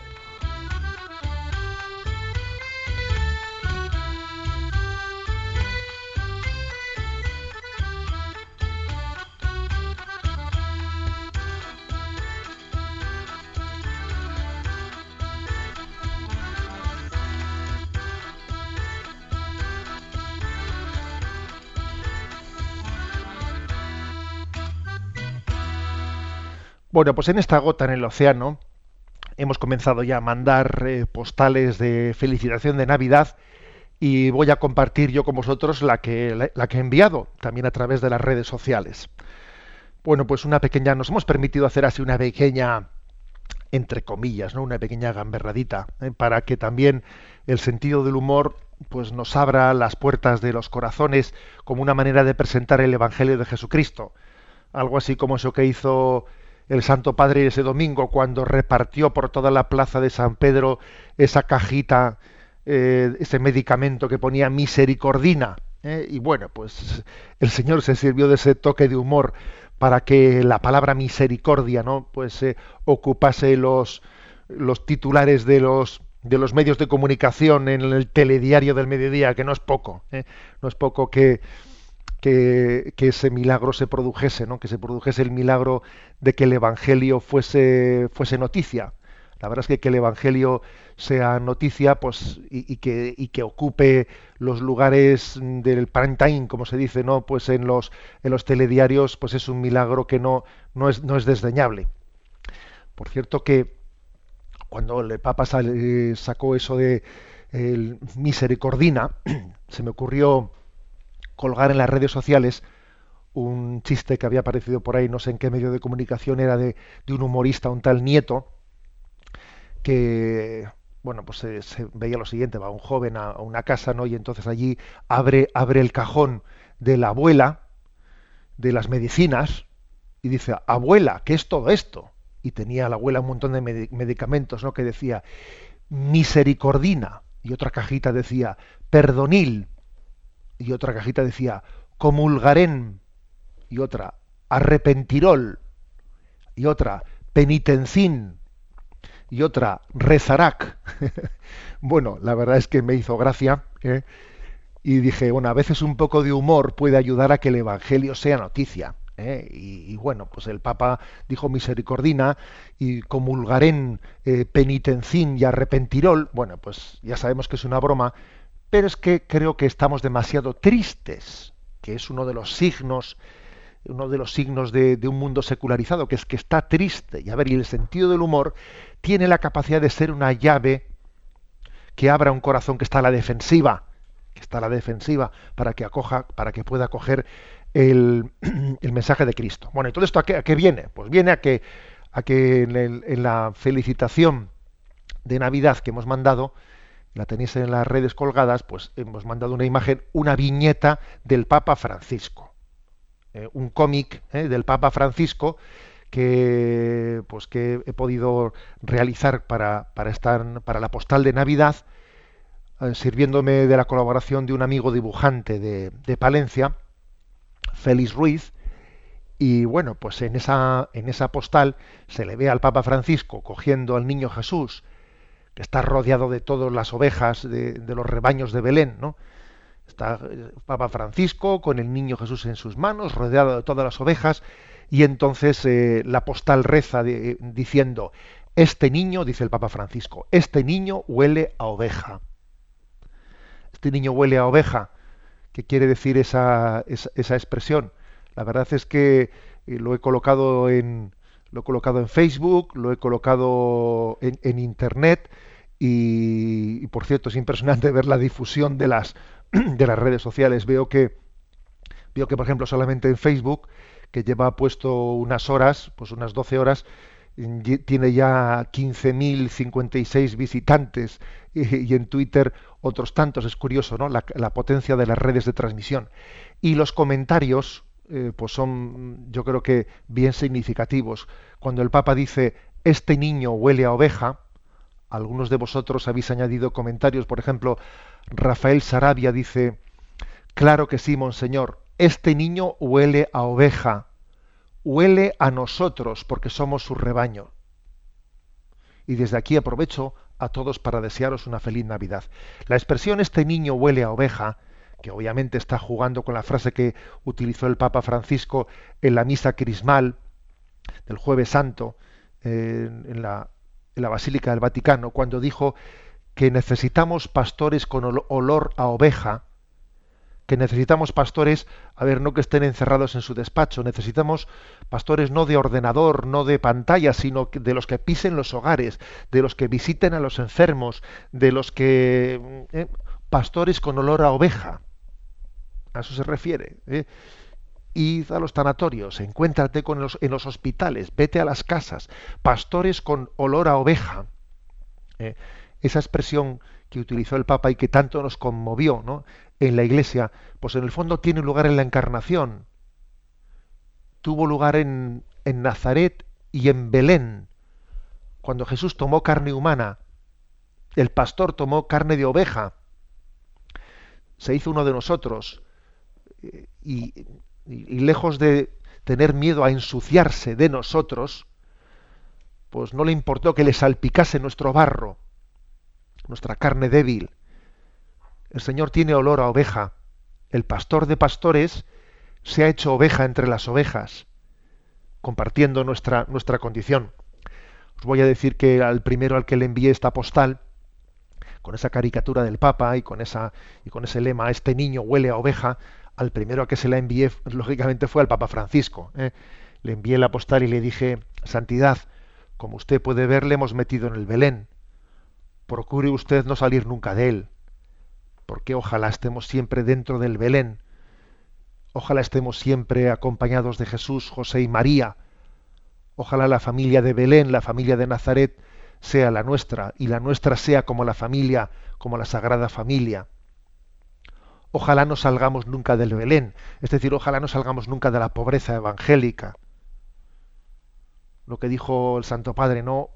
Bueno, pues en esta gota en el océano hemos comenzado ya a mandar eh, postales de felicitación de Navidad y voy a compartir yo con vosotros la que, la, que he enviado también a través de las redes sociales. Bueno, pues una pequeña, nos hemos permitido hacer así una pequeña, entre comillas, ¿no? una pequeña gamberradita, ¿eh? para que también el sentido del humor pues nos abra las puertas de los corazones como una manera de presentar el Evangelio de Jesucristo. Algo así como eso que hizo el Santo Padre ese domingo cuando repartió por toda la plaza de San Pedro esa cajita, eh, ese medicamento que ponía misericordina. ¿eh? Y bueno, pues el Señor se sirvió de ese toque de humor para que la palabra misericordia, ¿no? Pues eh, ocupase los, los titulares de los de los medios de comunicación en el telediario del mediodía, que no es poco, no es poco que, que, ese milagro se produjese, ¿no? que se produjese el milagro de que el Evangelio fuese, fuese noticia. La verdad es que que el Evangelio sea noticia pues, y, que, y que ocupe los lugares del prime time, como se dice, ¿no? pues en los, en los telediarios, pues es un milagro que no, no, es, no es desdeñable. Por cierto que cuando el Papa sacó eso de el misericordina, se me ocurrió colgar en las redes sociales un chiste que había aparecido por ahí, no sé en qué medio de comunicación, era de, un humorista, un tal nieto, que bueno, pues se, veía lo siguiente, va un joven a, una casa, ¿no? Y entonces allí abre, abre el cajón de la abuela de las medicinas y dice, abuela, ¿qué es todo esto? Y tenía la abuela un montón de medi- medicamentos, ¿no? Que decía, misericordina. Y otra cajita decía, perdonil. Y otra cajita decía, comulgarén. Y otra, arrepentirol. Y otra, penitencín. Y otra, rezarac. bueno, la verdad es que me hizo gracia. ¿eh? Y dije, bueno, a veces un poco de humor puede ayudar a que el Evangelio sea noticia. ¿eh? Y, bueno, pues el Papa dijo misericordina y comulgarén eh, penitencín y arrepentirol. Bueno, pues ya sabemos que es una broma, pero es que creo que estamos demasiado tristes, que es uno de los signos uno de los signos de, un mundo secularizado, que es que está triste. Y a ver, y el sentido del humor tiene la capacidad de ser una llave que abra un corazón que está a la defensiva, que está a la defensiva para que acoja, para que pueda acoger el, mensaje de Cristo. Bueno, y todo esto a qué, viene? Pues viene a que, a que en la felicitación de Navidad que hemos mandado, la tenéis en las redes colgadas, pues hemos mandado una imagen, una viñeta del Papa Francisco. Eh, un cómic eh, del Papa Francisco que pues que he podido realizar para, para estar para la postal de Navidad eh, sirviéndome de la colaboración de un amigo dibujante de, de Palencia Félix Ruiz y bueno pues en esa en esa postal se le ve al Papa Francisco cogiendo al niño Jesús que está rodeado de todas las ovejas de, los rebaños de Belén no Está el Papa Francisco con el niño Jesús en sus manos, rodeado de todas las ovejas, y entonces eh, la postal reza de- diciendo, este niño, dice el Papa Francisco, este niño huele a oveja. Este niño huele a oveja. ¿Qué quiere decir esa, esa, expresión? La verdad es que eh, lo he colocado en lo he colocado en Facebook, lo he colocado en, en internet y, por cierto es impresionante ver la difusión de las de las redes sociales. Veo que veo que por ejemplo solamente en Facebook que lleva puesto unas horas, pues unas 12 horas, tiene ya 15.056 visitantes y, y en Twitter otros tantos. Es curioso, ¿no? La potencia de las redes de transmisión. Y los comentarios, eh, pues son, yo creo que bien significativos. Cuando el Papa dice, este niño huele a oveja, algunos de vosotros habéis añadido comentarios, por ejemplo, Rafael Sarabia dice, claro que sí, monseñor, este niño huele a oveja, huele a nosotros porque somos su rebaño. Y desde aquí aprovecho a todos para desearos una feliz Navidad. La expresión este niño huele a oveja, que obviamente está jugando con la frase que utilizó el Papa Francisco en la misa crismal del jueves santo, en, la, en la Basílica del Vaticano, cuando dijo que necesitamos pastores con ol- olor a oveja, que necesitamos pastores, a ver, no que estén encerrados en su despacho, necesitamos pastores no de ordenador, no de pantalla, sino de los que pisen los hogares, de los que visiten a los enfermos, de los que... eh, pastores con olor a oveja. A eso se refiere. ¿eh? Id a los tanatorios, encuéntrate con los, en los hospitales, vete a las casas, pastores con olor a oveja. ¿eh? esa expresión que utilizó el Papa y que tanto nos conmovió ¿no? en la Iglesia, pues en el fondo tiene lugar en la Encarnación. Tuvo lugar en, en Nazaret y en Belén, cuando Jesús tomó carne humana. El pastor tomó carne de oveja. Se hizo uno de nosotros. Y lejos de tener miedo a ensuciarse de nosotros, pues no le importó que le salpicase nuestro barro nuestra carne débil. El Señor tiene olor a oveja. El pastor de pastores se ha hecho oveja entre las ovejas, compartiendo nuestra, nuestra condición. Os voy a decir que al primero al que le envié esta postal, con esa caricatura del Papa y con, esa, y con ese lema, este niño huele a oveja, al primero a que se la envié, lógicamente, fue al Papa Francisco. ¿eh? Le envié la postal y le dije, Santidad, como usted puede ver, le hemos metido en el Belén procure usted no salir nunca de él, porque ojalá estemos siempre dentro del Belén. Ojalá estemos siempre acompañados de Jesús, José y María. Ojalá la familia de Belén, la familia de Nazaret, sea la nuestra y la nuestra sea como la familia, como la Sagrada Familia. Ojalá no salgamos nunca del Belén, es decir, ojalá no salgamos nunca de la pobreza evangélica. Lo que dijo el Santo Padre, no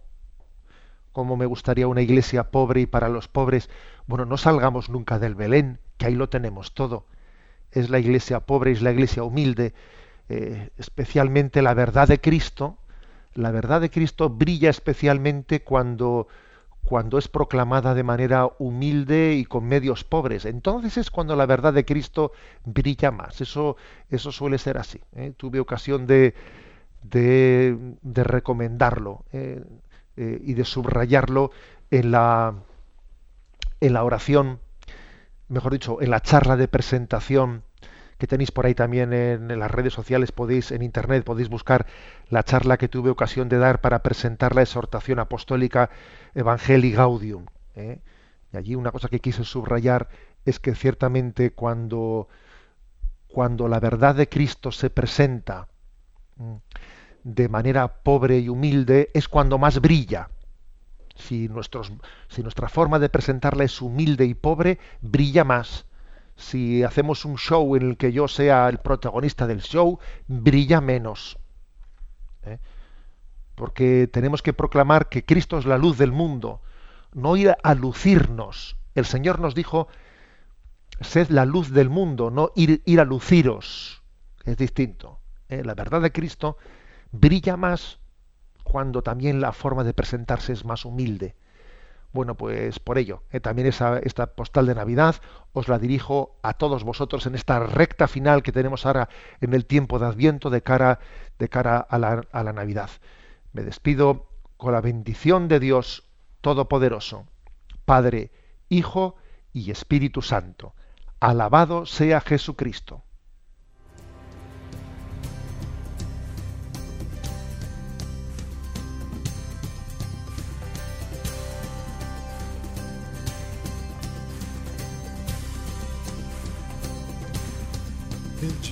como me gustaría una iglesia pobre y para los pobres. Bueno, no salgamos nunca del Belén, que ahí lo tenemos todo. Es la iglesia pobre, es la iglesia humilde, eh, especialmente la verdad de Cristo. La verdad de Cristo brilla especialmente cuando, cuando es proclamada de manera humilde y con medios pobres. Entonces es cuando la verdad de Cristo brilla más. Eso, eso suele ser así. ¿eh? Tuve ocasión de, de, de recomendarlo. ¿eh? Eh, y de subrayarlo en la, en la oración, mejor dicho, en la charla de presentación que tenéis por ahí también en, las redes sociales, podéis en internet podéis buscar la charla que tuve ocasión de dar para presentar la exhortación apostólica Evangelii Gaudium. ¿eh? Y allí una cosa que quise subrayar es que ciertamente cuando cuando la verdad de Cristo se presenta de manera pobre y humilde es cuando más brilla. Si, nuestros, si nuestra forma de presentarla es humilde y pobre, brilla más. Si hacemos un show en el que yo sea el protagonista del show, brilla menos. ¿eh? Porque tenemos que proclamar que Cristo es la luz del mundo, no ir a lucirnos. El Señor nos dijo, sed la luz del mundo, no ir, a luciros. Es distinto. ¿eh? La verdad de Cristo brilla más cuando también la forma de presentarse es más humilde. Bueno, pues por ello, eh, también esa, esta postal de Navidad os la dirijo a todos vosotros en esta recta final que tenemos ahora en el tiempo de Adviento de cara, de cara a, la, a la Navidad. Me despido con la bendición de Dios Todopoderoso, Padre, Hijo y Espíritu Santo. Alabado sea Jesucristo.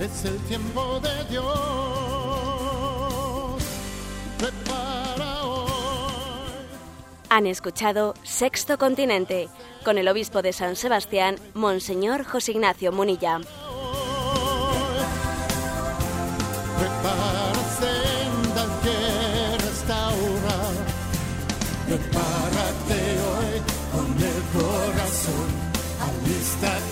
es el tiempo de Dios. Prepara hoy. Han escuchado Sexto Continente con el obispo de San Sebastián, Monseñor José Ignacio Munilla. Prepara sendas que restaurar. Prepárate hoy con el corazón. Alístate,